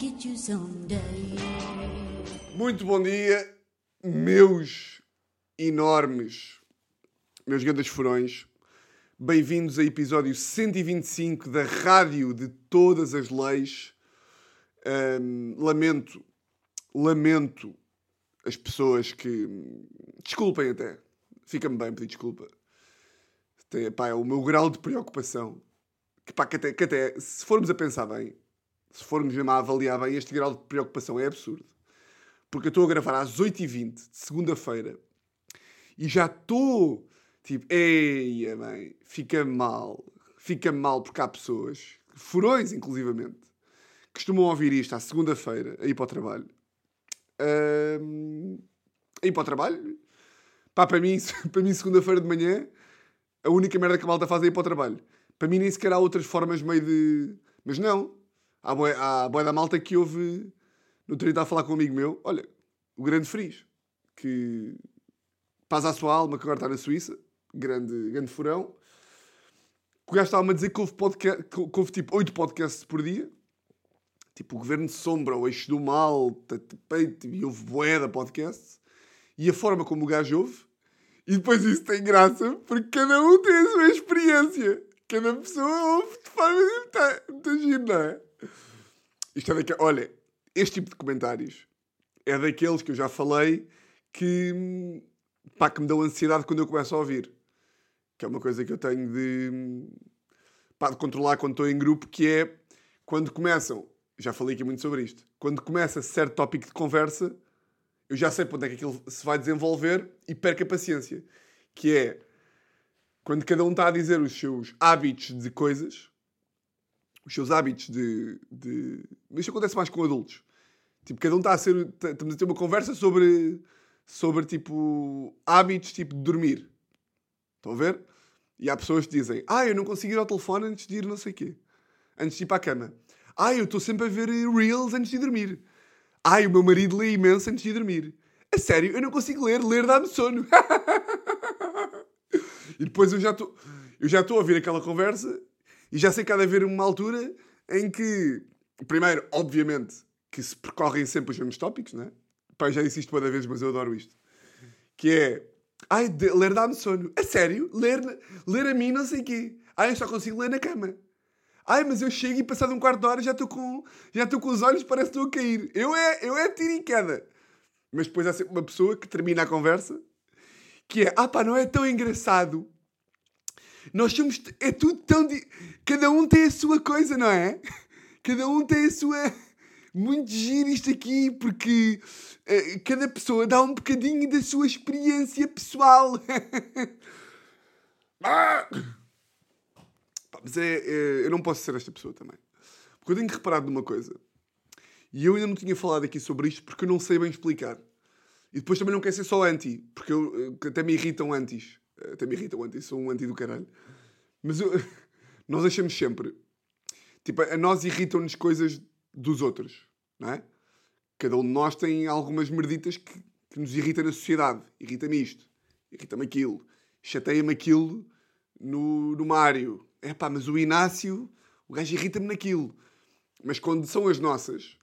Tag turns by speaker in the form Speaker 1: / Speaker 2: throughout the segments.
Speaker 1: get you someday.
Speaker 2: Muito bom dia, meus enormes, meus grandes furões. Bem-vindos a episódio 125 da Rádio de Todas as Leis. Lamento, lamento as pessoas que. Desculpem até. Fica-me bem pedir desculpa. Tem, pá, é o meu grau de preocupação. Que, pá, que até, que até, se formos a pensar bem, se formos mesmo a avaliar bem, este grau de preocupação é absurdo. Porque eu estou a gravar às 8h20 de segunda-feira e já estou tipo, eia, bem, fica mal. Fica mal porque há pessoas, furões inclusivamente, que costumam ouvir isto à segunda-feira, a ir para o trabalho. Ahm, a ir para o trabalho. Pá, para mim, para mim segunda-feira de manhã, a única merda que a malta faz é ir para o trabalho. Para mim nem sequer há outras formas meio de... Mas não. Há boa da malta que houve... No outro dia a falar com um amigo meu. Olha, o grande Fris. Que paz à sua alma, que agora está na Suíça. Grande, grande furão. O gajo estava-me a dizer que houve, podcast, que houve tipo 8 podcasts por dia. Tipo, o Governo de Sombra, o Eixo do Mal, Tete Peito, e houve boeda podcasts. E a forma como o gajo ouve. E depois isso tem graça, porque cada um tem a sua experiência. Cada pessoa ouve de forma muito, muito giro, não é? Isto é daquele... Olha, este tipo de comentários é daqueles que eu já falei que, pá, que me dão ansiedade quando eu começo a ouvir. Que é uma coisa que eu tenho de, pá, de controlar quando estou em grupo, que é quando começam, já falei aqui muito sobre isto, quando começa certo tópico de conversa, eu já sei para onde é que aquilo se vai desenvolver e perco a paciência. Que é quando cada um está a dizer os seus hábitos de coisas, os seus hábitos de. de... Isto acontece mais com adultos. Tipo, cada um está a ser. tá- Estamos a ter uma conversa sobre. sobre tipo. hábitos tipo de dormir. Estão a ver? E há pessoas que dizem: Ah, eu não consigo ir ao telefone antes de ir não sei o quê. Antes de ir para a cama. Ah, eu estou sempre a ver Reels antes de dormir. Ai, o meu marido lê imenso antes de dormir. A sério, eu não consigo ler. Ler dá-me sono. e depois eu já estou eu já estou a ouvir aquela conversa e já sei que há de haver uma altura em que, primeiro, obviamente, que se percorrem sempre os mesmos tópicos, não é? Pá, já disse isto toda vez, mas eu adoro isto. Que é, ai, de- ler dá-me sono. A sério? Ler, ler a mim não sei quê. Ai, eu só consigo ler na cama. Ai, mas eu chego e passado um quarto de hora já estou com, já estou com os olhos, parece que estou a cair. Eu é, eu é tiro e queda. Mas depois há sempre uma pessoa que termina a conversa que é, ah pá, não é tão engraçado. Nós somos, é tudo tão, cada um tem a sua coisa, não é? Cada um tem a sua, muito giro isto aqui, porque eh, cada pessoa dá um bocadinho da sua experiência pessoal. Ah! Pá, mas é, é- eu não posso ser esta pessoa também. Porque eu tenho reparado numa coisa. E eu ainda não tinha falado aqui sobre isto porque eu não sei bem explicar. E depois também não quero ser só anti, porque eu, eh, até me irritam antis. Eh, Até me irritam antis, sou um anti do caralho. Mas eu- nós achamos sempre. Tipo, a nós irritam-nos coisas dos outros, não é? Cada um de nós tem algumas merditas que, que nos irritam na sociedade. Irrita-me isto, irrita-me aquilo, chateia-me aquilo no, no Mário. É pá, mas o Inácio, o gajo irrita-me naquilo. Mas quando são as nossas,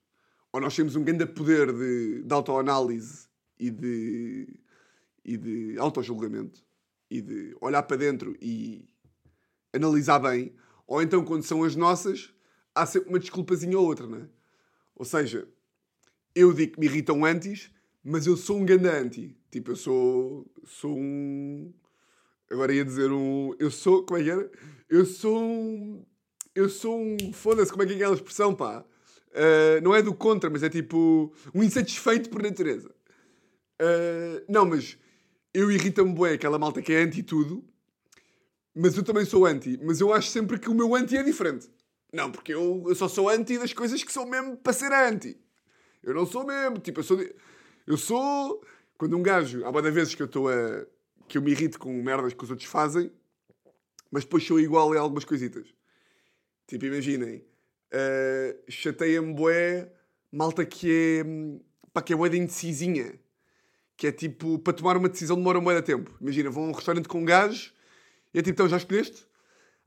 Speaker 2: ou nós temos um grande poder de, de autoanálise e de, e de autojulgamento e de olhar para dentro e analisar bem, ou então quando são as nossas, há sempre uma desculpazinha ou outra, não é? Ou seja, eu digo que me irritam antes, mas eu sou um grande anti. Tipo, eu sou, sou um. Agora ia dizer um. Eu sou. Como é que era? Eu sou um. Eu sou um. Foda-se, como é que é aquela expressão, pá? Ah, não é do contra, mas é tipo. Um insatisfeito por natureza. Ah, não, mas. Eu irrita-me bué aquela malta que é anti tudo, mas eu também sou anti. Mas eu acho sempre que o meu anti é diferente. Não, porque eu, eu só sou anti das coisas que são mesmo para ser anti. Eu não sou mesmo. Tipo, eu sou. de- Eu sou. Quando um gajo. Há muitas vezes que eu estou a. que eu me irrito com merdas que os outros fazem, mas depois sou igual em algumas coisitas. Tipo, imaginem. Uh, chateia-me bué malta que é. hum, pá, que é bué de indecisinha. Que é tipo, para tomar uma decisão demora um bué de tempo. Imagina, vão a um restaurante com um gajo e é tipo, então já escolheste?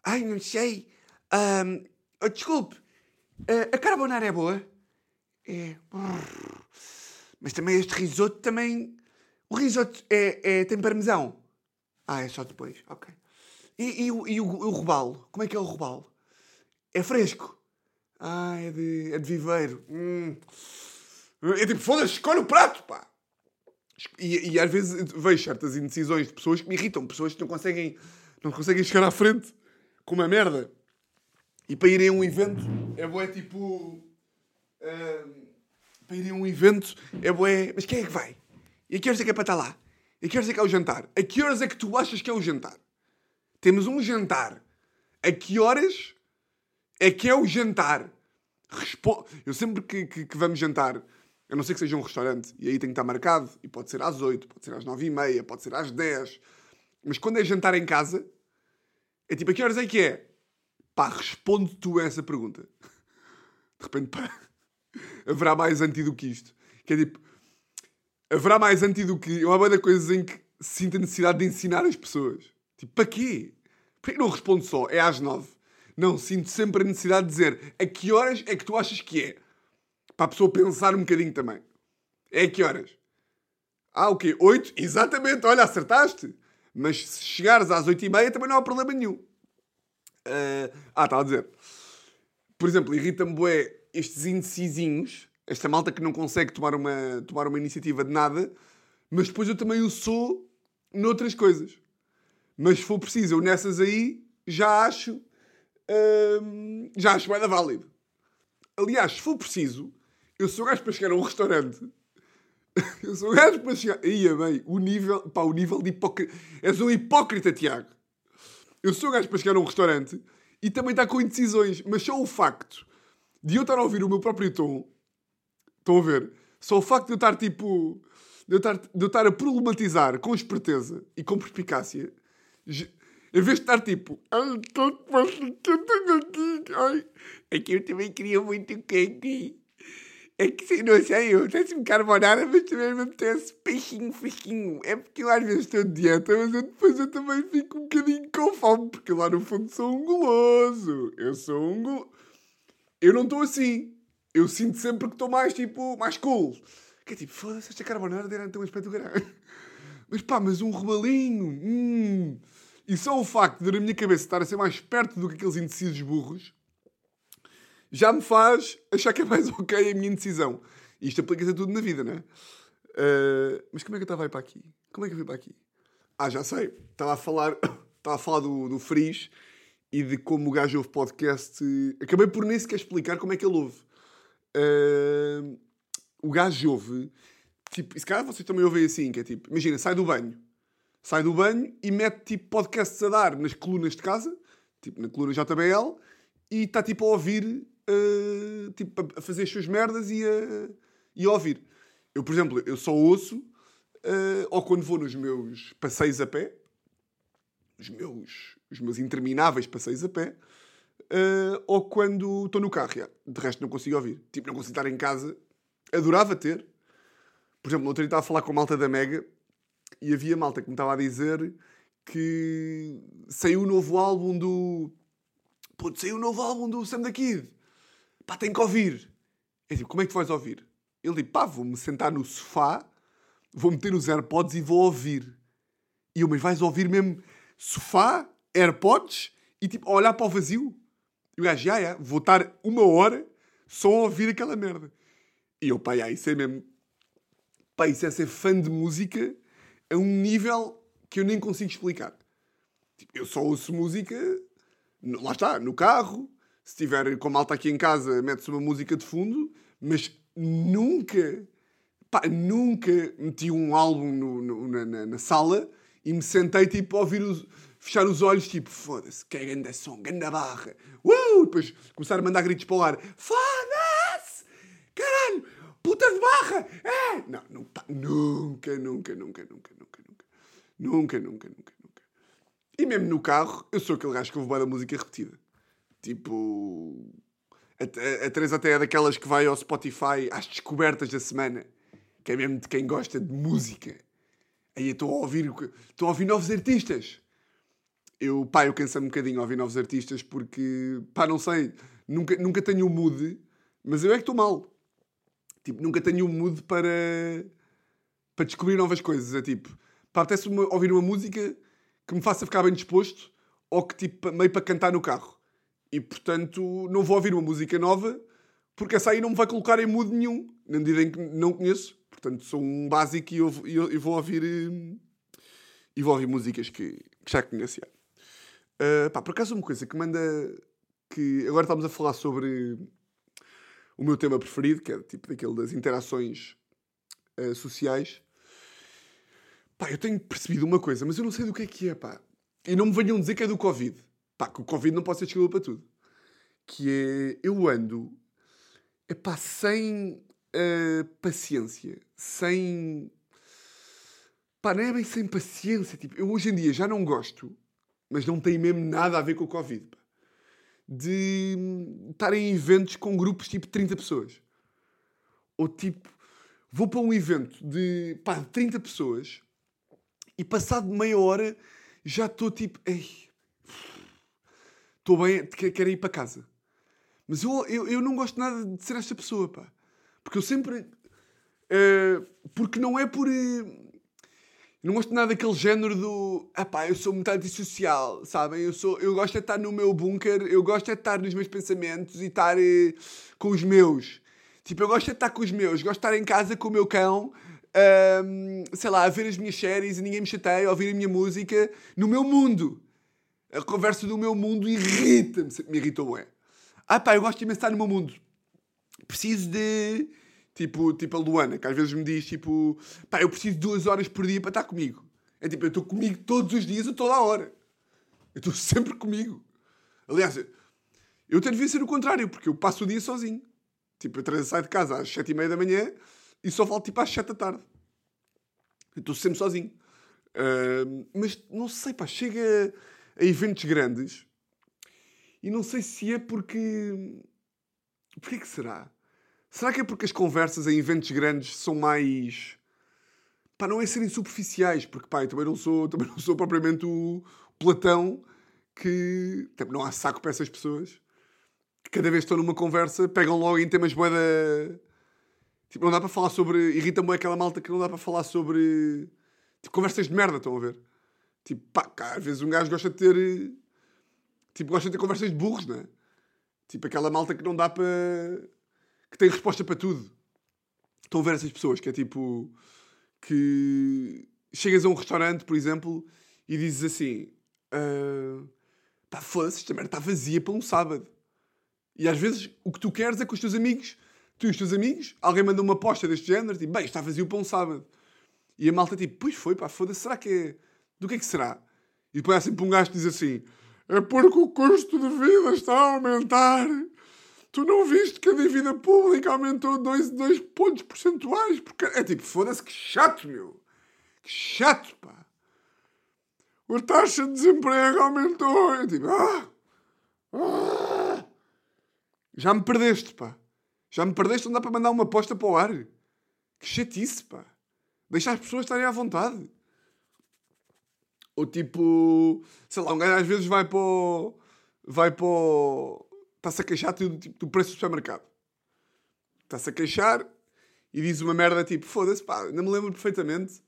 Speaker 2: Ai, não sei. Ahm, oh, desculpe, ah, a carbonara é boa? É. Mas também este risoto também. O risoto é, é, tem parmesão. Ah, é só depois. Ok. E, e, o, e o, o robalo? Como é que é o robalo? É fresco. Ah, é de, é de viveiro. Hum. É tipo, foda-se, escolhe o prato, pá. E, e, às vezes vejo certas indecisões de pessoas que me irritam. Pessoas que não conseguem, não conseguem chegar à frente com uma merda. E para irem a um evento, é boé tipo... Uh, para irem a um evento, é boé... Mas quem é que vai? E a que horas é que é para estar lá? E a que horas é que é o jantar? A que horas é que tu achas que é o jantar? Temos um jantar. A que horas é que é o jantar? Respo eu sempre que, que, que, vamos jantar, a não ser que seja um restaurante, e aí tem que estar marcado, e pode ser às 8, pode ser às 9 e meia, pode ser às 10, mas quando é jantar em casa, é tipo, a que horas é que é? Pá, responde tu a essa pergunta. De repente, pá, haverá mais anti do que isto. Que é tipo, haverá mais anti do que. Uma banda coisas em que sinto a necessidade de ensinar as pessoas. Tipo, para quê? Porquê que não respondo só? É às 9. Não, sinto sempre a necessidade de dizer a que horas é que tu achas que é? Para a pessoa pensar um bocadinho também. É a que horas? Ah, o quê? 8? Exatamente, olha, acertaste. Mas se chegares às 8 e meia também não há problema nenhum. Uh, ah, estava a dizer. Por exemplo, irrita-me bué estes indecisinhos, esta malta que não consegue tomar uma, tomar uma iniciativa de nada, mas depois eu também o sou noutras coisas. Mas se for preciso, eu nessas aí já acho já acho bem válido. Aliás, se for preciso, eu sou gajo para chegar a um restaurante. eu sou gajo para chegar. Ia bem, o nível, pá, o nível de hipócrita. És um hipócrita, Tiago. Eu sou gajo para chegar a um restaurante e também está com indecisões, mas só o facto de eu estar a ouvir o meu próprio tom, estão a ver? Só o facto de eu estar tipo. de eu estar, de eu estar a problematizar com esperteza e com perspicácia em vez de estar tipo, ai, tanto que eu tenho aqui, ai, é que eu também queria muito quente. É que, não sei, eu apetece-me carbonara, mas também me apetece peixinho fresquinho. É porque eu às vezes estou de dieta, mas eu, depois eu também fico um bocadinho com fome, porque lá no fundo sou um guloso. Eu sou um guloso. Eu não estou assim. Eu sinto sempre que estou mais, tipo, mais cool. Que é tipo, foda-se, esta carbonara deve ter um aspecto grande. Mas pá, mas um rebalinho, hum... E só o facto de, na minha cabeça, estar a ser mais perto do que aqueles indecisos burros já me faz achar que é mais ok a minha indecisão. E isto aplica-se a tudo na vida, não é? Uh, mas como é que eu estava a ir para aqui? Como é que eu para aqui? Ah, já sei. Estava a falar, estava a falar do, do Frizz e de como o gajo ouve podcast. Acabei por nem sequer explicar como é que ele ouve. Uh, o gajo ouve. Tipo, e se calhar vocês também ouvem assim, que é tipo, imagina, sai do banho sai do banho e mete tipo podcasts a dar nas colunas de casa, tipo na coluna JBL, e está tipo a ouvir, tipo a fazer as suas merdas e a, e a ouvir. Eu, por exemplo, eu só ouço, uh, ou quando vou nos meus passeios a pé, os meus, os meus intermináveis passeios a pé, uh, ou quando estou no carro. De resto, não consigo ouvir. Tipo, não consigo estar em casa. Adorava ter. Por exemplo, dia estava a falar com a malta da Mega e havia malta que me estava a dizer que saiu o novo álbum do. Putz, saiu o novo álbum do Sam da Kid. Pá, tem que ouvir. Eu tipo, como é que vais ouvir? Ele tipo, pá, vou-me sentar no sofá, vou meter os AirPods e vou ouvir. E eu, mas vais ouvir mesmo sofá, AirPods e tipo, olhar para o vazio? E o gajo, já, já, vou estar uma hora só a ouvir aquela merda. E eu, pá, já, isso é mesmo. Pá, isso é ser fã de música a um nível que eu nem consigo explicar. Tipo, eu só ouço música, lá está, no carro, se tiver com malta aqui em casa, mete-se uma música de fundo, mas nunca, pá, nunca meti um álbum no, no, na, na, sala e me sentei tipo a ouvir os, fechar os olhos, tipo, foda-se, que é grande som, grande barra, uh! depois começar a mandar gritos para o ar, foda-se, caralho, puta de barra, é! Não, não pá, nunca, nunca, nunca, nunca, Nunca, nunca, nunca, nunca. E mesmo no carro, eu sou aquele gajo que ouve da música repetida. Tipo. A, a, a Teresa até é daquelas que vai ao Spotify às descobertas da semana. Que é mesmo de quem gosta de música. Aí eu estou a ouvir. Estou a ouvir novos artistas. Eu, pá, eu canso-me um bocadinho a ouvir novos artistas porque, pá, não sei. Nunca, nunca tenho o mood, mas eu é que estou mal. Tipo, nunca tenho o mood para, para descobrir novas coisas. É tipo, pá, apetece-me ouvir uma música que me faça ficar bem disposto ou que tipo, meio para cantar no carro. E portanto, não vou ouvir uma música nova porque essa aí não me vai colocar em mood nenhum, na medida em que não conheço. Portanto, sou um básico e eu, eu, vou ouvir. Hum, e vou ouvir músicas que, que já conhecia. Uh, pá, por acaso, uma coisa que manda. que Agora estamos a falar sobre o meu tema preferido, que é tipo daquele das interações uh, sociais. Pá, eu tenho percebido uma coisa, mas eu não sei do que é que é, pá. E não me venham dizer que é do Covid. Pá, que o Covid não pode ser desculpa para tudo. Que é. Eu ando. É pá, sem uh, paciência. Sem. Pá, não é bem sem paciência. Tipo, eu hoje em dia já não gosto, mas não tem mesmo nada a ver com o Covid. Pá, de estar em eventos com grupos tipo 30 pessoas. Ou tipo, vou para um evento de, pá, de 30 pessoas e passado meia hora já estou tipo, ei, estou bem, quero ir para casa. Mas eu, eu, eu não gosto nada de ser esta pessoa, pá. Porque eu sempre. Uh, porque não é por. Uh, não gosto nada daquele género do. Ah pá, eu sou muito antissocial, sabem? Eu, sou, eu gosto de estar no meu bunker, eu gosto de estar nos meus pensamentos e estar uh, com os meus. Tipo, eu gosto de estar com os meus, gosto de estar em casa com o meu cão, um, sei lá, a ver as minhas séries e ninguém me chateia, a ouvir a minha música no meu mundo. A conversa do meu mundo irrita-me, me irritou, é. Ah pá, eu gosto de estar no meu mundo. Preciso de. Tipo, tipo a Luana, que às vezes me diz tipo, pá, eu preciso de duas horas por dia para estar comigo. É tipo, eu estou comigo todos os dias a toda a hora. Eu estou sempre comigo. Aliás, eu até devia ser o contrário, porque eu passo o dia sozinho. Tipo, eu saio de casa às sete e meia da manhã e só volto tipo às sete da tarde. Eu estou sempre sozinho. Uh, mas não sei, pá, chega a eventos grandes e não sei se é porque. Porquê que será? Será que é porque as conversas em eventos grandes são mais. Pá, não é serem superficiais, porque pá, eu também não sou, também não sou propriamente o Platão que. Também não há saco para essas pessoas. Cada vez que estão numa conversa pegam logo em temas boeda. Tipo, não dá para falar sobre. Irrita-me aquela malta que não dá para falar sobre. Tipo, conversas de merda, estão a ver? Tipo, pá, cá, às vezes um gajo gosta de ter. Tipo, gosta de ter conversas de burros, não é? Tipo, aquela malta que não dá para que tem resposta para tudo. Estão a ver essas pessoas que é tipo. que chegas a um restaurante, por exemplo, e dizes assim: uh, pá, foda-se, esta merda está vazia para um sábado. E às vezes o que tu queres é que os teus amigos, tu e os teus amigos, alguém manda uma aposta deste género, tipo, bem, está vazio para um sábado. E a malta tipo, pois foi, pá, foda-se, será que é. Do que é que será? E depois há sempre um gajo que diz assim: é porque o custo de vida está a aumentar Tu não viste que a dívida pública aumentou 2 dois, dois pontos percentuais? Porque é tipo, foda-se, que chato, meu. Que chato, pá. A taxa de desemprego aumentou. É tipo, ah, ah, já me perdeste, pá. Já me perdeste, não dá para mandar uma aposta para o ar. Que chatice, pá. Deixa as pessoas estarem à vontade. Ou tipo, sei lá, um gajo às vezes vai para o, vai para o, está-se a queixar do, tipo, do preço do supermercado. Está-se a queixar e diz uma merda tipo, foda-se, pá, ainda me lembro perfeitamente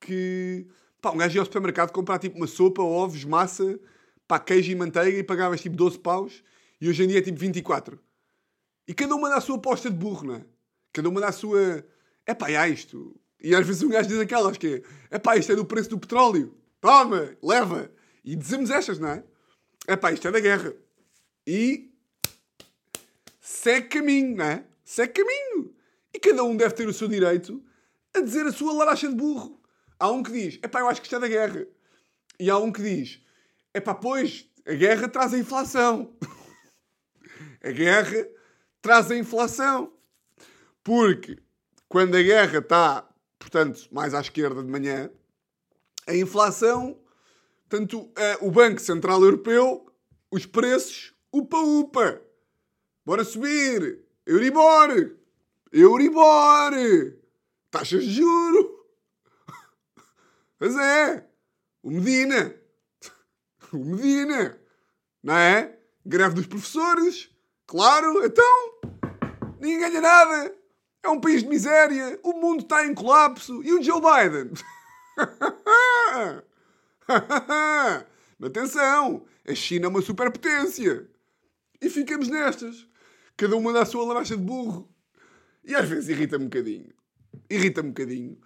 Speaker 2: que, pá, um gajo ia ao supermercado comprar tipo uma sopa, ovos, massa, pá, queijo e manteiga e pagavas tipo 12 paus e hoje em dia é tipo 24. E cada uma dá a sua aposta de burro, não é? Cada uma dá a sua. É pá, há isto. E às vezes um gajo diz aquelas que é, é pá, isto é do preço do petróleo. Toma, leva. E dizemos estas, não é? É pá, isto é da guerra. E segue caminho, não é? Segue caminho. E cada um deve ter o seu direito a dizer a sua laracha de burro. Há um que diz, é pá, eu acho que isto é da guerra. E há um que diz, é pá, pois, a guerra traz a inflação. a guerra traz a inflação. Porque quando a guerra está, portanto, mais à esquerda de manhã, a inflação, tanto o Banco Central Europeu, os preços, upa-upa. Bora subir! Euribor! Euribor! Taxas de juro! Mas é! O Medina! O Medina! Não é? Greve dos professores! Claro! Então! Ninguém ganha nada! É um país de miséria. O mundo está em colapso. E o Joe Biden? Atenção! A China é uma superpotência. E ficamos nestas. Cada uma dá a sua laracha de burro. E às vezes irrita-me um bocadinho. Irrita-me um bocadinho.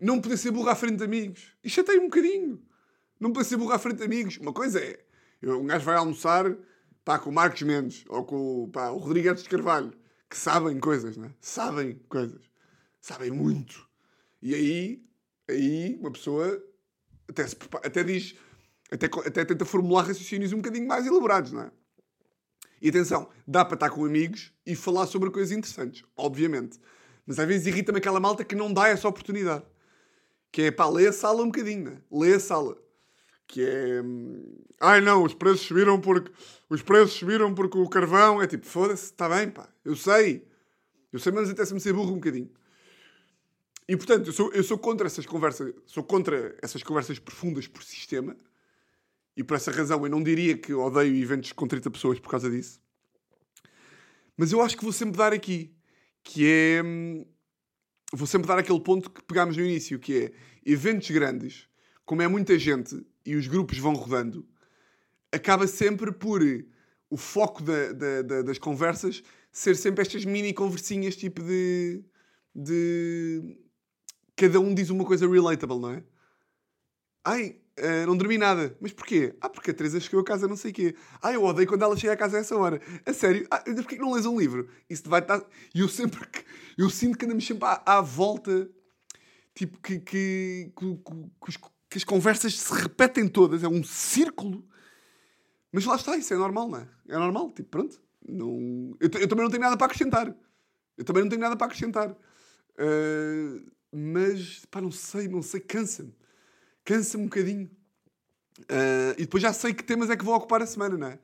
Speaker 2: Não poder ser burro à frente de amigos. E chateia um bocadinho. Não poder ser burro à frente de amigos. Uma coisa é, um gajo vai almoçar pá, com o Marcos Mendes ou com pá, o Rodrigues de Carvalho, que sabem coisas, né? Sabem coisas. Sabem muito. E aí, aí uma pessoa até, se, até diz, até, até tenta formular raciocínios um bocadinho mais elaborados, não é? E atenção, dá para estar com amigos e falar sobre coisas interessantes, obviamente. Mas às vezes irrita-me aquela malta que não dá essa oportunidade. Que é, pá, lê a sala um bocadinho, né? Lê a sala. Que é... Hum, Ai não, os preços subiram porque... Os preços subiram porque o carvão... É tipo, foda-se, está bem, pá. Eu sei. Eu sei, mas até se me ser burro um bocadinho. E portanto, eu sou, eu sou contra essas conversas... Sou contra essas conversas profundas por sistema e por essa razão eu não diria que odeio eventos com 30 pessoas por causa disso. Mas eu acho que vou sempre dar aqui, que é. Hum, vou sempre dar aquele ponto que pegámos no início, que é eventos grandes, como é muita gente e os grupos vão rodando, acaba sempre por o foco da, da, da, das conversas ser sempre estas mini conversinhas tipo de. de. Cada um diz uma coisa relatable, não é? Ai, Uh, não dormi nada. Mas porquê? Ah, porque a Teresa chegou a casa não sei o quê. Ah, eu odeio quando ela chega a casa a essa hora. A sério? Ah, porquê que não lês um livro? Isso vai estar... E eu sempre... Que... Eu sinto que andamos sempre à, à volta... Tipo, que, que, que, que, as conversas se repetem todas. É um círculo. Mas lá está, isso é normal, não é? É normal, tipo, pronto. Não... Eu, eu também não tenho nada para acrescentar. Eu também não tenho nada para acrescentar. Uh, mas, pá, não sei, não sei, cansa-me cansa-me um bocadinho. Uh, e depois já sei que temas é que vou ocupar a semana, não é?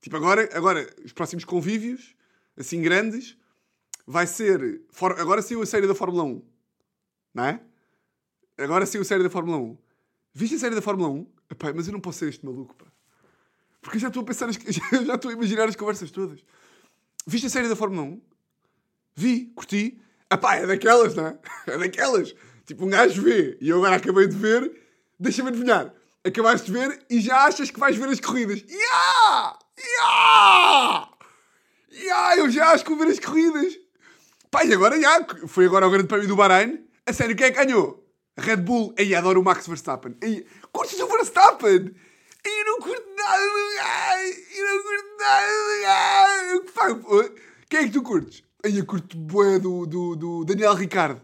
Speaker 2: Tipo, agora, agora os próximos convívios, assim grandes, vai ser. For, agora saiu a série da Fórmula 1, não é? Agora saiu a série da Fórmula 1. Viste a série da Fórmula 1? Epá, mas eu não posso ser este maluco, pá. Porque eu já estou a pensar, já estou a imaginar as conversas todas. Viste a série da Fórmula 1? Vi, curti. Epá, é daquelas, não é? É daquelas. Tipo, um gajo vê, e eu agora acabei de ver, deixa-me adivinhar. Acabaste de ver e já achas que vais ver as corridas. Yeah! Yeah! Yeah! Eu já acho que vou ver as corridas. Pai, agora já. Foi agora o grande prémio do Bahrein. A sério, quem é que ganhou? Red Bull. Aí adoro o Max Verstappen. Aí, curtes o Verstappen? Aí eu não curto nada do gajo. Eu não curto nada do gajo. Quem é que tu curtes? Aí eu curto bué do, do, do Daniel Ricardo.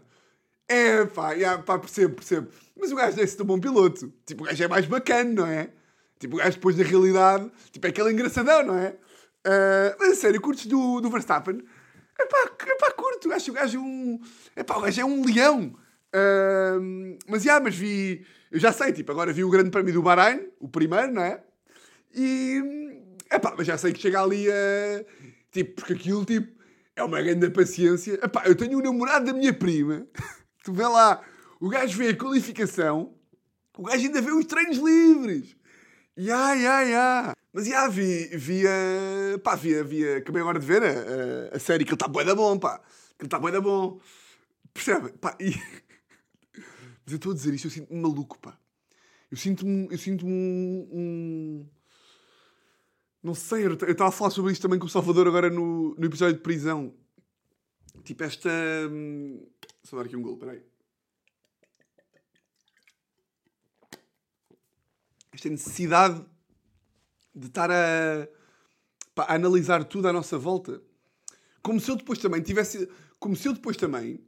Speaker 2: É, pá, yeah, pá, percebo, percebo. Mas o gajo deve ser um bom piloto. Tipo, o gajo é mais bacana, não é? Tipo, o gajo depois da realidade, tipo, é aquele engraçadão, não é? Uh, mas a sério, curtes do, do Verstappen? É pá, é pá, curto. Acho que o gajo é um. É pá, o gajo é um leão. Uh, mas, já, mas vi. Eu já sei, tipo, agora vi o Grande Prémio do Bahrein, o primeiro, não é? E. É pá, mas já sei que chega ali a. Tipo, porque aquilo, tipo, é uma grande paciência. É pá, eu tenho um namorado da minha prima. Tu vê lá, o gajo vê a qualificação, o gajo ainda vê os treinos livres. Ya, ya, ya. Mas já vi, via. Pá, via, via. Acabei agora de ver a, a, a série que ele está bué da bom, pá. Que ele está bué da bom. Percebe? Pá, e... Mas eu estou a dizer isto, eu sinto-me maluco, pá. Eu sinto-me. Eu sinto-me um, um. Não sei, eu estava a falar sobre isto também com o Salvador agora no, no episódio de prisão. Tipo, esta. Hum, só dar aqui um gol, peraí. Esta necessidade de estar a, pá, a analisar tudo à nossa volta. Como se eu depois também tivesse. Como se eu depois também.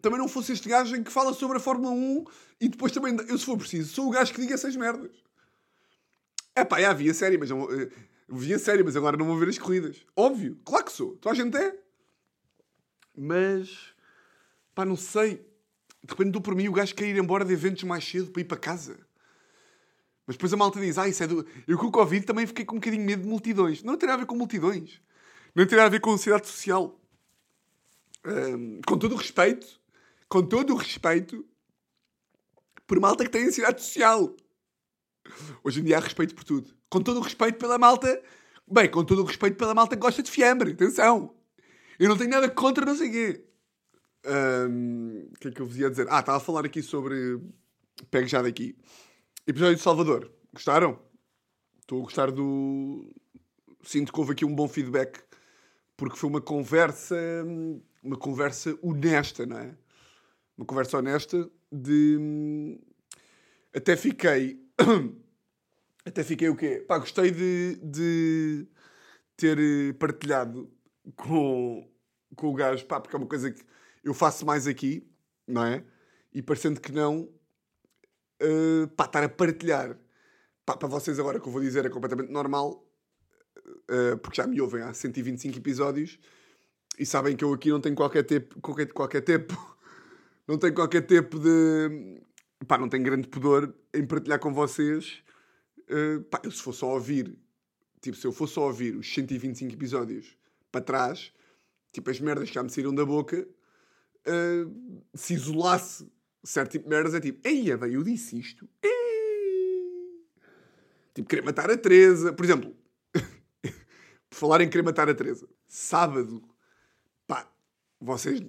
Speaker 2: Também não fosse este gajo em que fala sobre a Fórmula 1 e depois também, eu se for preciso, sou o gajo que diga essas merdas. É pá, já a série, mas eu, eu a série, mas agora não vou ver as corridas. Óbvio, claro que sou. Toda a gente é. Mas Pá, não sei. De repente dou por mim o gajo quer ir embora de eventos mais cedo para ir para casa. Mas depois a malta diz, ah, isso é do... Eu com o Covid também fiquei com um bocadinho medo de multidões. Não tem nada a ver com multidões. Não tem nada a ver com ansiedade social. Um, com todo o respeito, com todo o respeito, por malta que tem ansiedade social. Hoje em dia há respeito por tudo. Com todo o respeito pela malta... Bem, com todo o respeito pela malta que gosta de fiambre. Atenção. Eu não tenho nada contra não sei quê. O que é que eu vos ia dizer? Ah, estava a falar aqui sobre. Pego já daqui. Episódio de Salvador. Gostaram? Estou a gostar do. Sinto que houve aqui um bom feedback. Porque foi uma conversa. Uma conversa honesta, não é? Uma conversa honesta de. Até fiquei. Até fiquei o quê? Pá, gostei de, de ter eh, partilhado com, com o gajo, pá, porque é uma coisa que eu faço mais aqui, não é? E parecendo que não, eh, pá, estar a partilhar. Pá, para vocês agora que eu vou dizer é completamente normal, eh, porque já me ouvem há 125 episódios e sabem que eu aqui não tenho qualquer tempo, qualquer, qualquer tempo, não tenho qualquer tempo de, pá, não tenho grande pudor em partilhar com vocês. eh, pá, se for só ouvir, tipo, se eu for só ouvir os 125 episódios para trás, tipo, as merdas que já me saíram da boca, uh, se isolasse certo tipo de merdas, é tipo, eia, bem, eu disse isto. Ei! Tipo, querer matar a Teresa. Por exemplo, por falar em querer matar a Teresa, sábado, pá, vocês.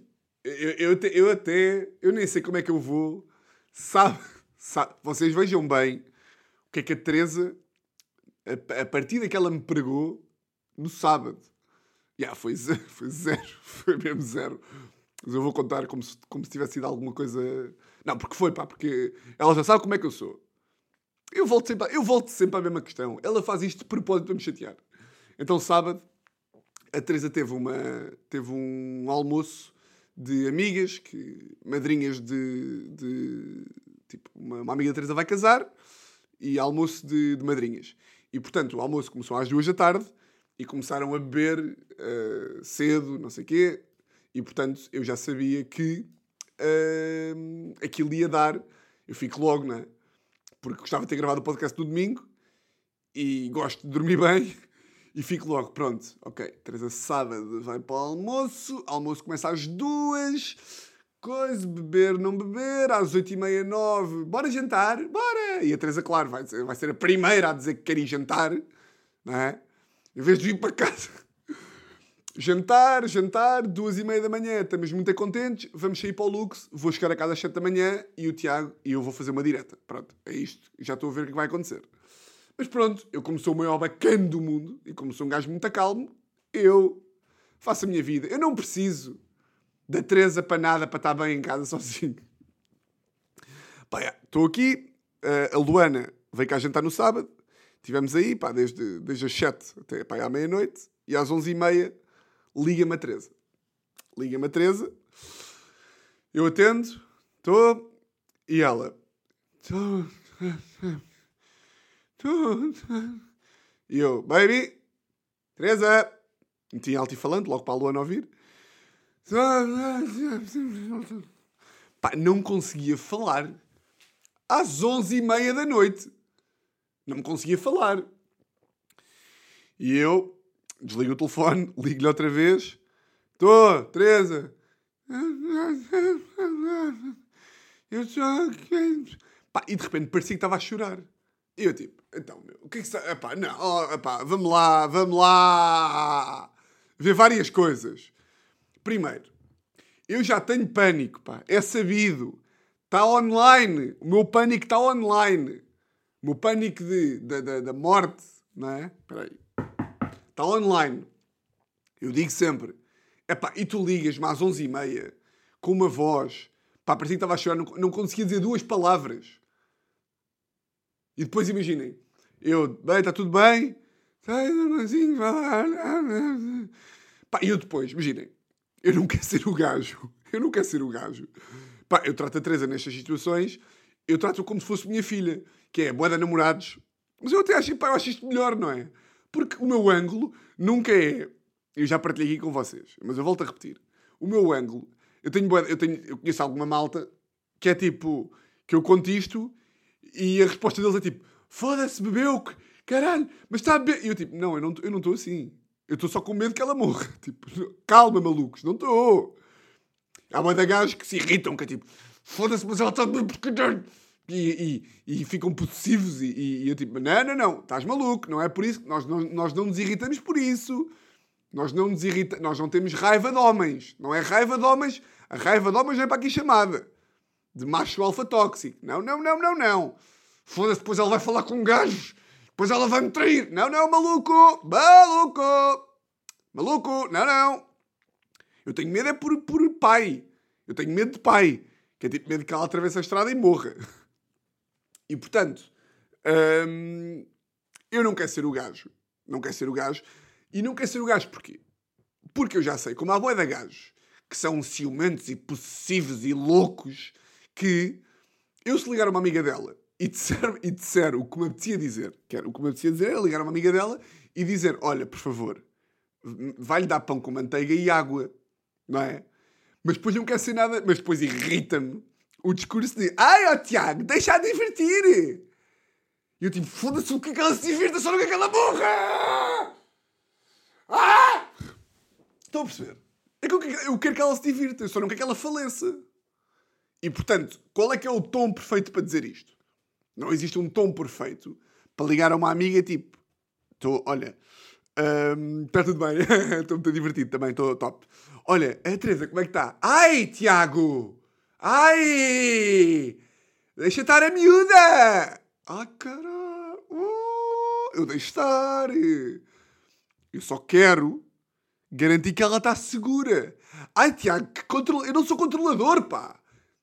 Speaker 2: Eu, eu, eu até. Eu nem sei como é que eu vou. Sabe, sabe, vocês vejam bem o que é que a Teresa, a, a partida que ela me pregou no sábado. Já, foi zero, foi zero, foi mesmo zero. Mas eu vou contar como se, como se tivesse sido alguma coisa. Não, porque foi, pá, porque ela já sabe como é que eu sou. Eu volto sempre, eu volto sempre à mesma questão. Ela faz isto de propósito para me chatear. Então, sábado, a Teresa teve, uma, teve um almoço de amigas, que, madrinhas de. de tipo, uma, uma amiga da Teresa vai casar e almoço de, de madrinhas. E portanto, o almoço começou às duas da tarde e começaram a beber eh, cedo, não sei o quê. E portanto, eu já sabia que eh, aquilo ia dar. Eu fico logo, não é? Porque gostava de ter gravado o podcast no domingo e gosto de dormir bem. E fico logo, pronto, ok. Teresa sábado vai para o almoço. Almoço começa às duas. Coisa, beber, não beber. Às oito e meia, nove. Bora jantar? Bora! E a Teresa, claro, vai ser, vai ser a primeira a dizer que quer ir jantar. Não é? Em vez de vir para casa. Jantar, jantar, duas e meia da manhã. Estamos muito contentes. Vamos sair para o Lux. Vou chegar a casa às sete da manhã e o Tiago e eu vou fazer uma direta. Pronto, é isto. Já estou a ver o que vai acontecer. Mas pronto, eu como sou o maior bacana do mundo e como sou um gajo muito calmo, eu faço a minha vida. Eu não preciso da Teresa para nada para estar bem em casa sozinho. Pá, estou aqui. eh, a Luana veio cá jantar no sábado. Estivemos aí, pá, desde, desde as 7 até pá, à meia-noite. E às 11h30 liga-me a Teresa. Liga-me a Teresa. Eu atendo. Estou. E ela. Estou. E eu, baby, Teresa. Meti em altifalante, logo para a Luana ouvir. Pá, não conseguia falar. Às onze e meia da noite. Não me conseguia falar. E eu desligo o telefone, ligo-lhe outra vez. Estou, Teresa. Eu só... Pá, e de repente parecia que estava a chorar. E eu tipo, então, meu, o que é que. Epá, não, epá, vamos lá, vamos lá. Ver várias coisas. Primeiro, eu já tenho pânico, pá. É sabido. Está online. O meu pânico está online. O meu pânico de, da, da, da morte, não é? Espera aí. Está online. Eu digo sempre. Epá, e tu ligas-me às 11h30 com uma voz. Pá, parecia que estava a chorar. Não, não conseguia dizer duas palavras. E depois imaginem. Eu, bem, está tudo bem? Não consigo falar. Pá, e eu depois, imaginem. Eu não quero ser o gajo. Eu não quero ser o gajo. Pá, eu trato a Teresa nestas situações, eu trato-a como se fosse minha filha, que é boa de namorados. Mas eu até acho, pá, eu acho isto melhor, não é? Porque o meu ângulo nunca é. Eu já partilhei aqui com vocês, mas eu volto a repetir. O meu ângulo, eu tenho, eu tenho, eu conheço alguma malta que é tipo, que eu conto isto e a resposta deles é tipo, foda-se, bebeu, que- caralho, mas está a beber. E eu tipo, não, eu não estou assim. Eu estou só com medo que ela morra. Tipo, calma, malucos, não estou. Há uma da gajos que se irritam, que é tipo, foda-se, mas ela está a beber. E, e, e ficam possessivos e, e eu tipo, não, não, não, estás maluco, não é por isso, nós nós não nos irritamos por isso. Nós não nos irrita, nós não temos raiva de homens. Não é raiva de homens. A raiva de homens não é para aqui chamada. De macho alfa tóxico. Não, não, não, não, não. Foda-se, depois ela vai falar com gajos. Depois ela vai me trair. Não, não, maluco. Maluco. Maluco. Não, não. Eu tenho medo é por, por pai. Eu tenho medo de pai. Que é tipo medo que ela atravesse a estrada e morra. E portanto, hum, eu não quero ser o gajo. Não quero ser o gajo. E não quero ser o gajo porquê? Porque eu já sei, como há boia de gajos que são ciumentos e possessivos e loucos, que eu se ligar a uma amiga dela e disser, e disser o que me apetecia dizer, que era, o que me apetecia dizer era ligar a uma amiga dela e dizer, olha, por favor, vai-lhe dar pão com manteiga e água, não é? Mas depois não quer ser nada, mas depois irrita-me o discurso de ai, ó Tiago, deixa de divertir. E eu tipo, foda-se, o que é que ela se divirta só que é aquela burra? Ah! Estão a perceber? É que eu quero que ela se divirta, eu só não quero que ela faleça. E portanto, qual é que é o tom perfeito para dizer isto? Não existe um tom perfeito para ligar a uma amiga tipo, estou, olha, um, está tudo bem, estou muito divertido também, estou top. Olha, a Teresa, como é que está? Ai, Tiago! Ai! Deixa estar a miúda! Ah, caralho! Uh, eu deixo estar! Eu só quero garantir que ela está segura. Ai, Tiago, que eu não sou controlador, pá!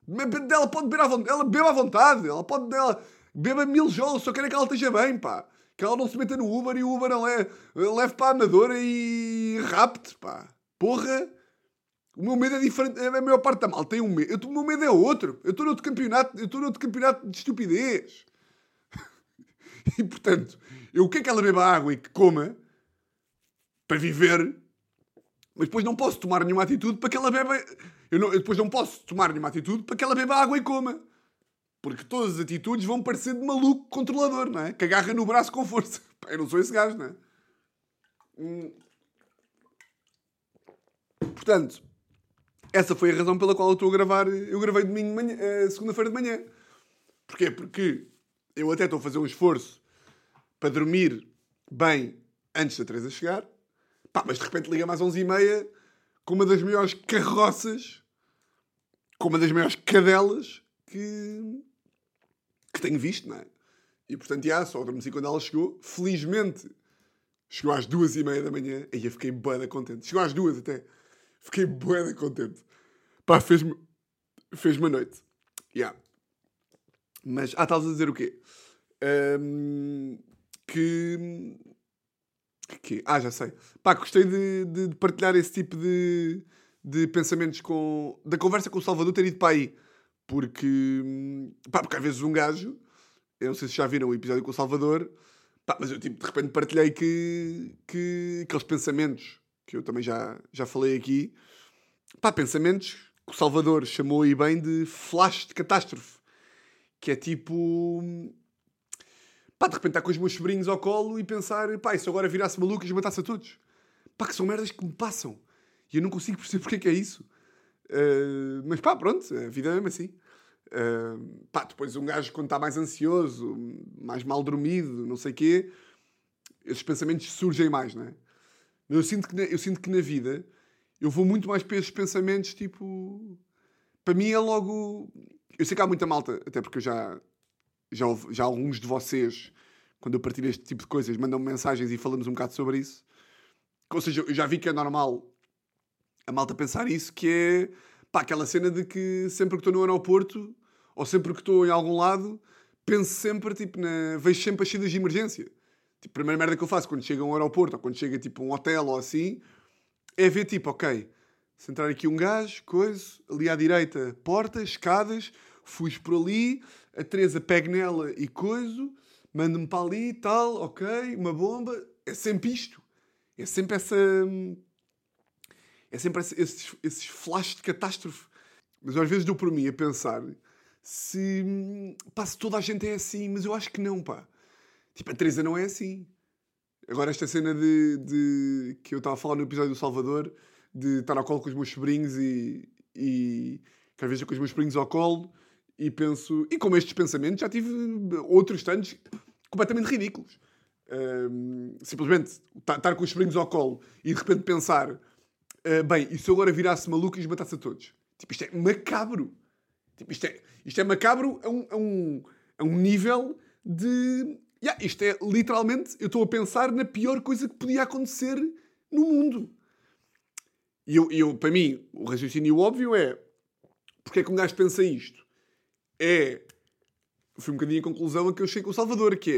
Speaker 2: Ela pode beber à vontade, ela bebe à vontade, ela pode ela beba mil jolos, só quero é que ela esteja bem, pá. Que ela não se meta no Uber e o Uber não leve, leve para a Amadora e rapte, pá. Porra! O meu medo é diferente. A maior parte da mal tem um medo. Eu, o meu medo é outro. Eu estou noutro campeonato. Eu estou noutro campeonato de estupidez. e portanto, eu quero que ela beba água e que coma para viver. Mas depois não posso tomar nenhuma atitude para que ela beba. Eu, não, eu depois não posso tomar nenhuma atitude para que ela beba água e coma. Porque todas as atitudes vão parecer de maluco controlador, não é? Que agarra no braço com força. Eu não sou esse gajo, não é? Hum. Portanto, essa foi a razão pela qual eu estou a gravar. Eu gravei domingo eh, segunda-feira de manhã. Porquê? Porque eu até estou a fazer um esforço para dormir bem antes da Teresa chegar. Pá, mas de repente liga mais 11h30 com uma das maiores carroças, com uma das maiores cadelas que, que tenho visto, não é? E portanto, já, só adormeci quando ela chegou. Felizmente, chegou às duas e meia da manhã. E eu fiquei bem contente. Chegou às duas até. Fiquei bué contente. Pá, fez-me fez a noite. Yeah. Mas, ah, estavas a dizer o quê? Um, que... que... Ah, já sei. Pá, gostei de, de, de, partilhar esse tipo de, de pensamentos com... Da conversa com o Salvador ter ido para aí. Porque... Pá, porque às vezes um gajo... Eu não sei se já viram o episódio com o Salvador... Pá, mas eu, tipo, de repente partilhei que, que aqueles pensamentos que eu também já, já falei aqui. Pá, pensamentos que o Salvador chamou aí bem de flash de catástrofe. Que é tipo. Pá, de repente estar com os meus sobrinhos ao colo e pensar, pá, isso agora virasse maluco e matasse a todos. Pá, que são merdas que me passam. E eu não consigo perceber porque é que é isso. Uh, mas pá, pronto, a vida é mesmo assim. Uh, pá, depois um gajo quando está mais ansioso, mais mal dormido, não sei o quê, esses pensamentos surgem mais, não é? Eu sinto, que na, eu sinto que na vida eu vou muito mais para esses pensamentos, tipo. Para mim é logo. Eu sei que há muita malta, até porque eu já. Já, já alguns de vocês, quando eu partilho este tipo de coisas, mandam-me mensagens e falamos um bocado sobre isso. Ou seja, eu já vi que é normal a malta pensar isso, que é pá, aquela cena de que sempre que estou no aeroporto ou sempre que estou em algum lado, penso sempre, tipo, na... vejo sempre as saídas de emergência. Tipo, a primeira merda que eu faço quando chega a um aeroporto ou quando chega tipo um hotel ou assim é ver tipo, ok, se entrar aqui um gajo, coisa, ali à direita, portas, escadas, fujo por ali, a Teresa pega nela e coisa, manda-me para ali e tal, ok, uma bomba. É sempre isto. É sempre essa. É sempre esses, esses flashes de catástrofe. Mas às vezes dou por mim a pensar se, pá, se toda a gente é assim, mas eu acho que não, pá. Tipo, a Teresa não é assim. Agora, esta cena de, de que eu estava a falar no episódio do Salvador, de estar ao colo com os meus sobrinhos e, e que às vezes com os meus sobrinhos ao colo e penso. E com estes pensamentos já tive outros tantos completamente ridículos. Um, simplesmente estar com os sobrinhos ao colo e de repente pensar: uh, bem, e se eu agora virasse maluco e os matasse a todos? Tipo, isto é macabro. Tipo, isto, é, isto é macabro a um, a um, a um nível de. Yeah, isto é literalmente. Eu estou a pensar na pior coisa que podia acontecer no mundo. E eu, eu, para mim, o raciocínio óbvio é: porque é que um gajo pensa isto? É. Foi um bocadinho a conclusão a que eu chego com o Salvador, que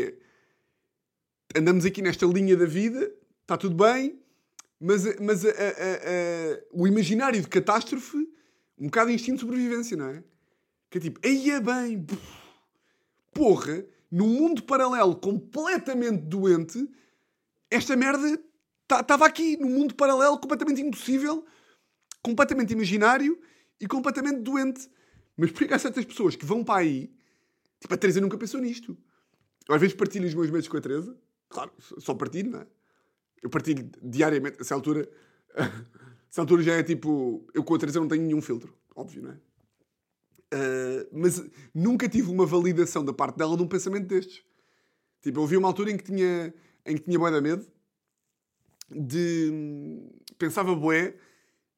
Speaker 2: é. Andamos aqui nesta linha da vida, está tudo bem, mas, mas a, a, a, o imaginário de catástrofe, um bocado instinto de sobrevivência, não é? Que é tipo, aí é bem, porra, num mundo paralelo completamente doente, esta merda estava tá, aqui, num mundo paralelo completamente impossível, completamente imaginário e completamente doente. Mas porquê que há certas pessoas que vão para aí? Tipo, a Teresa nunca pensou nisto. Eu às vezes partilho os meus medos com a Teresa. Claro, só partilho, não é? Eu partilho diariamente. Essa altura, essa altura já é tipo. Eu com a Teresa não tenho nenhum filtro. Óbvio, não é? Uh, mas nunca tive uma validação da parte dela de um pensamento destes. Tipo, eu vi uma altura em que tinha, em que tinha da medo de... Pensava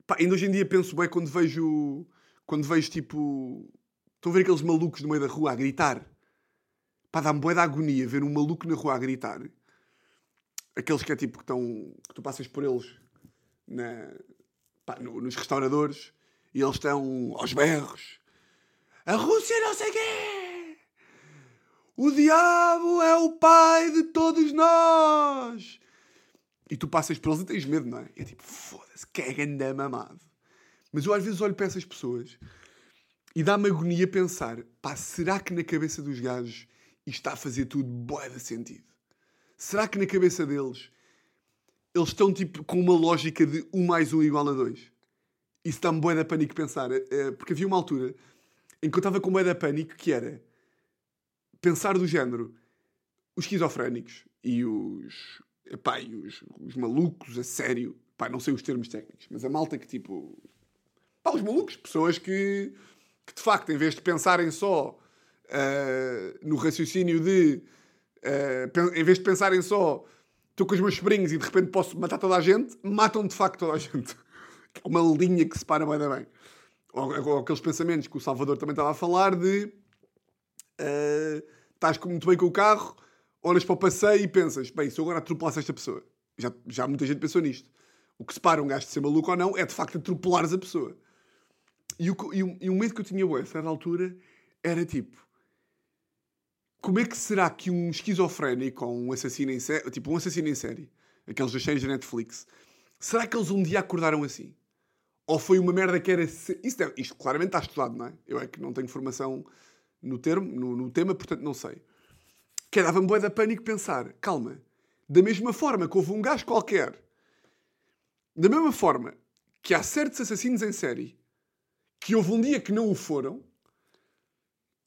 Speaker 2: Pá, ainda hoje em dia penso bem quando vejo. Quando vejo tipo. Estão a ver aqueles malucos no meio da rua a gritar? Pá, dá-me boé da agonia ver um maluco na rua a gritar. Aqueles que é tipo que estão. que tu passas por eles na, pá, no, nos restauradores e eles estão aos berros. A Rússia não sei quê! O diabo é o pai de todos nós! E tu passas por eles e tens medo, não é? E é tipo, foda-se, que é ganda mamado. Mas eu às vezes olho para essas pessoas e dá-me agonia pensar, pá, será que na cabeça dos gajos isto está a fazer tudo boa de sentido? Será que na cabeça deles eles estão tipo com uma lógica de 1 mais 1 igual a 2? Isso dá-me boa da pânico pensar. Eh, porque havia uma altura em que eu estava com boa da pânico que era pensar do género os esquizofrénicos e os, Epá, e os, os malucos, a sério, pá, não sei os termos técnicos, mas a malta que tipo. Pá, os malucos, pessoas que, que de facto, em vez de pensarem só uh, no raciocínio de. Uh, em vez de pensarem só estou com os meus sobrinhos e de repente posso matar toda a gente, matam de facto toda a gente. É uma linha que separa bem da bem. Ou, ou, aqueles pensamentos que o Salvador também estava a falar de uh, estás muito bem com o carro, olhas para o passeio e pensas, bem, se eu agora atropelasse esta pessoa, já, já muita gente pensou nisto. O que separa um gajo de ser maluco ou não é de facto atropelares a pessoa. E o, e o, e o medo que eu tinha a certa altura era tipo: como é que será que um esquizofrénico ou um assassino em série, tipo um assassino em série, aqueles das séries da Netflix, será que eles um dia acordaram assim? Ou foi uma merda que era. Isto, é, isto claramente está estudado, não é? Eu é que não tenho formação no termo, no, no tema, portanto não sei. Que dava-me boa da pânico pensar, calma, da mesma forma que houve um gajo qualquer, da mesma forma que há certos assassinos em série que houve um dia que não o foram,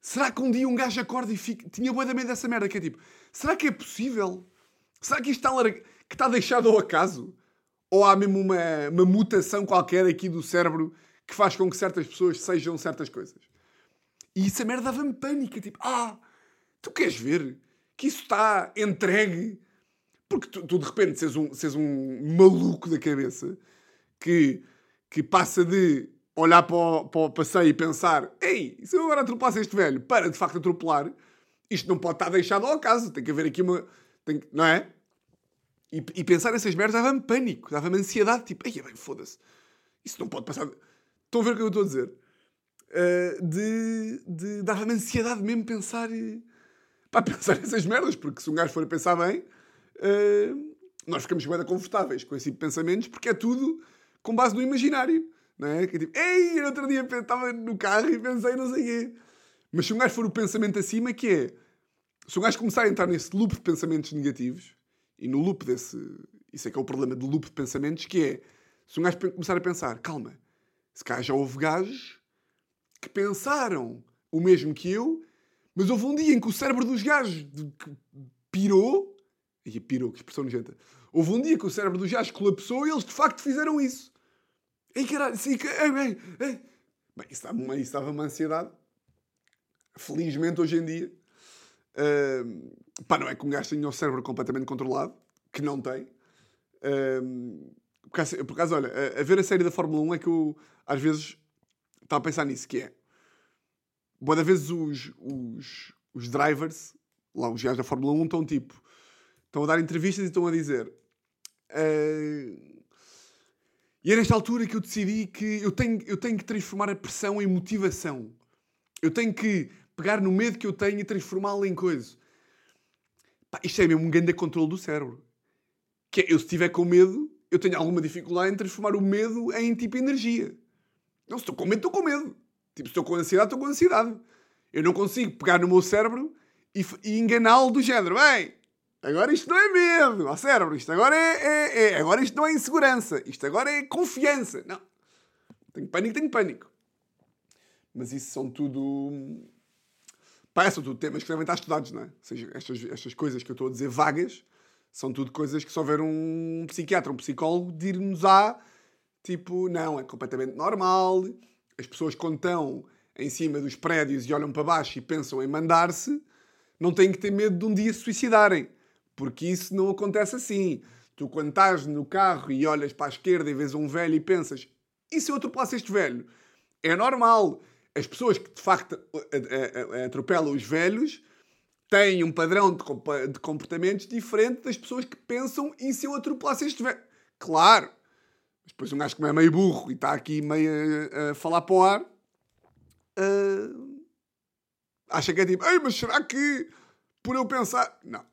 Speaker 2: será que um dia um gajo acorda e fica... tinha boa da medo dessa merda, que é tipo, será que é possível? Será que isto está, larga... que está deixado ao acaso? Ou há mesmo uma, uma mutação qualquer aqui do cérebro que faz com que certas pessoas sejam certas coisas? E isso a merda dava-me pânico, tipo, ah, tu queres ver? que isso está entregue. Porque tu, tu de repente seres um, seres um maluco da cabeça que, que passa de olhar para o, para o passeio e pensar: ei, se eu agora atropelasse este velho para de facto atropelar, isto não pode estar deixado ao acaso, tem que haver aqui uma. Tem, não é? E, e pensar nessas merdas dava-me pânico, dava-me ansiedade, tipo, ei, bem, foda-se, isso não pode passar. Estão a ver o que eu estou a dizer? Uh, de, de dava-me ansiedade mesmo pensar para pensar nessas merdas, porque se um gajo for a pensar bem, uh, nós ficamos bem confortáveis com esse tipo de pensamentos, porque é tudo com base no imaginário. Não é? Que tipo, ei, outro dia estava no carro e pensei não sei quê. Mas se um gajo for o pensamento acima, que é... Se um gajo começar a entrar nesse loop de pensamentos negativos, e no loop desse... Isso é que é o problema do loop de pensamentos, que é... Se um gajo começar a pensar, calma, se cá já houve gajos que pensaram o mesmo que eu mas houve um dia em que o cérebro dos gajos pirou. E pirou, que expressão nojenta. Houve um dia que o cérebro dos gajos colapsou e eles de facto fizeram isso. Ei, caralho, sim, bem, bem, isso dava-me dava uma ansiedade. Felizmente, hoje em dia, uh, pá, não é que um gajo tenha o cérebro completamente controlado, que não tem. Um, por, acaso, por olha, a, a, ver a série da Fórmula 1 é que eu, às vezes, estava a pensar nisso, que é... Boa da vezes os, os, os drivers, lá os gajos da Fórmula 1, estão tipo... Estão a dar entrevistas e estão a dizer... Uh, e é nesta altura que eu decidi que eu tenho, eu tenho que transformar a pressão em motivação. Eu tenho que pegar no medo que eu tenho e transformá-lo em coisa. Pá, isto é mesmo um grande controle do cérebro. Que é, eu se estiver com medo, eu tenho alguma dificuldade em transformar o medo em tipo energia. Não, se estou com medo, estou com medo. Tipo, se estou com ansiedade, estou com ansiedade. Eu não consigo pegar no meu cérebro e, e enganá-lo do género. Bem, Agora isto não é medo, ó cérebro. Isto agora é, é, é, Agora isto não é insegurança. Isto agora é confiança. Não. Tenho pânico, tenho pânico. Mas isso são tudo. Pá, são tudo temas que devem estar estudados, não é? Ou seja, estas, estas coisas que eu estou a dizer vagas são tudo coisas que só houver um psiquiatra, um psicólogo, dir-nos-á, tipo, não, é completamente normal. As pessoas, quando estão em cima dos prédios e olham para baixo e pensam em mandar-se, não têm que ter medo de um dia se suicidarem. Porque isso não acontece assim. Tu, quando estás no carro e olhas para a esquerda e vês um velho e pensas, e se eu atropelasse este velho? É normal. As pessoas que de facto atropelam os velhos têm um padrão de comportamentos diferente das pessoas que pensam, e se eu atropelasse este velho? Claro. Mas depois um gajo que é meio burro e está aqui meio a, falar para o ar, uh, acha que é tipo, Ei, mas será que por eu pensar. Não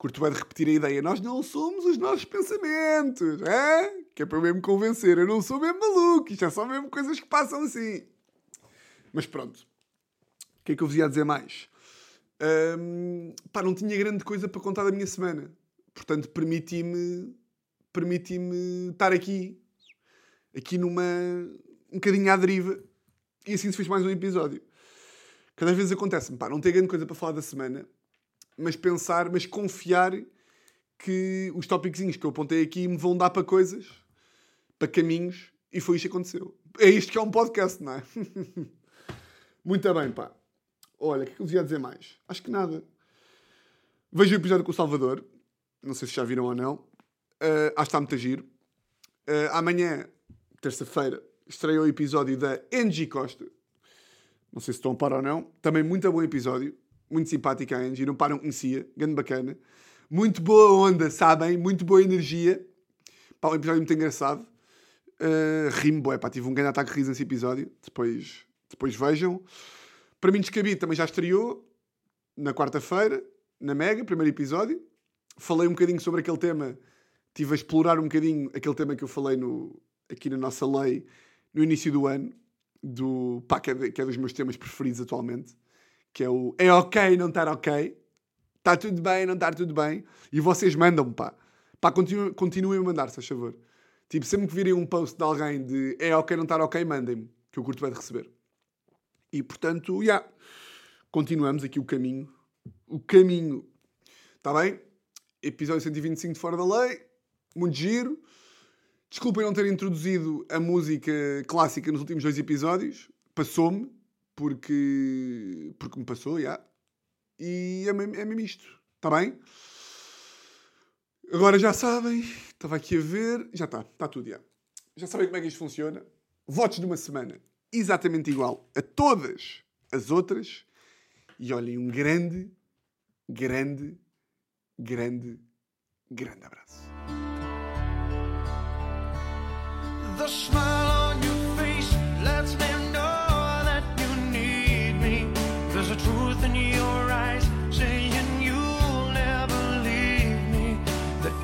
Speaker 2: curto bem de repetir a ideia. Nós não somos os nossos pensamentos, é? Que é para eu mesmo convencer. Eu não sou mesmo maluco. Isto é só mesmo coisas que passam assim. Mas pronto. O que é que eu vos ia dizer mais? Um, pá, não tinha grande coisa para contar da minha semana. Portanto, permiti-me permiti-me estar aqui. Aqui numa... Um bocadinho à deriva. E assim se fez mais um episódio. Cada vez acontece-me, pá, não tenho grande coisa para falar da semana mas pensar, mas confiar que os tópicos que eu apontei aqui me vão dar para coisas, para caminhos, e foi isto que aconteceu. É isto que é um podcast, não é? muito bem, pá. Olha, o que é que eu vos ia dizer mais? Acho que nada. Vejo o episódio com o Salvador. Não sei se já viram ou não. Uh, acho que está muito a giro. Uh, amanhã, terça-feira, estreia o episódio da Angie Costa. Não sei se estão a par ou não. Também muito bom episódio muito simpática a Angie, não param conhecia, grande bacana. Muito boa onda, sabem? Muito boa energia. Pá, um episódio muito engraçado. Uh, Rimo, boé, pá, tive um grande ataque de riso nesse episódio. Depois, depois vejam. Para mim, Descabido também já estreou na quarta-feira, na Mega, primeiro episódio. Falei um bocadinho sobre aquele tema, estive a explorar um bocadinho aquele tema que eu falei no, aqui na nossa lei no início do ano, do, pá, que, é, que é dos meus temas preferidos atualmente que é o é ok não estar ok, está tudo bem não estar tudo bem, e vocês mandam-me, pá. Pá, continuem, continuem a mandar, se faz favor. Tipo, sempre que virem um post de alguém de é ok não estar ok, mandem-me, que eu curto bem de receber. E portanto, já, yeah, continuamos aqui o caminho. O caminho. Está bem? Episódio 125 de Fora da Lei. Muito giro. Desculpem não ter introduzido a música clássica nos últimos dois episódios. Passou-me porque, porque me passou, já. E é é mesmo isto, está bem? Agora já sabem, estava aqui a ver, já está, está tudo, já. Já sabem como é que isto funciona. Votos de uma semana exatamente igual a todas as outras. E olhem, um grande, grande, grande, grande abraço. The smile on your face lets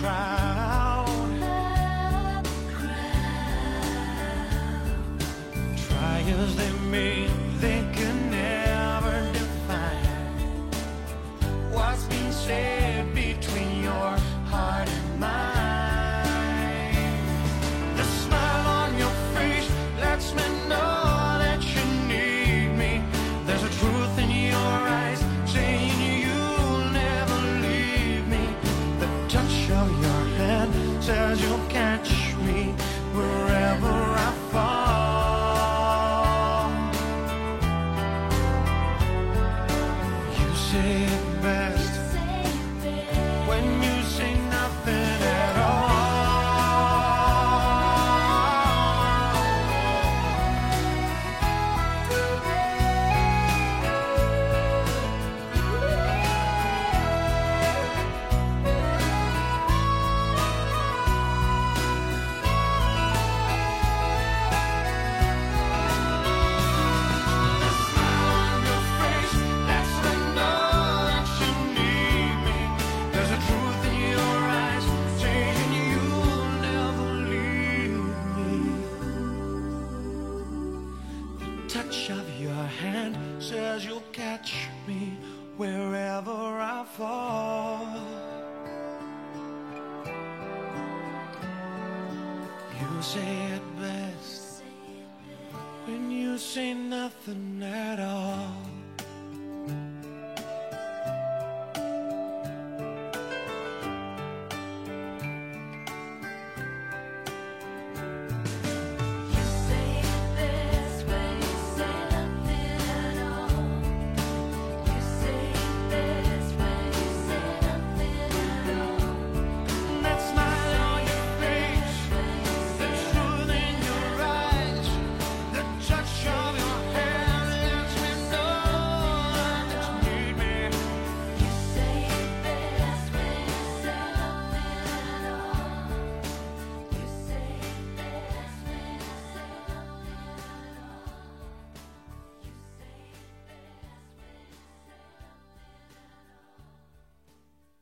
Speaker 1: cry.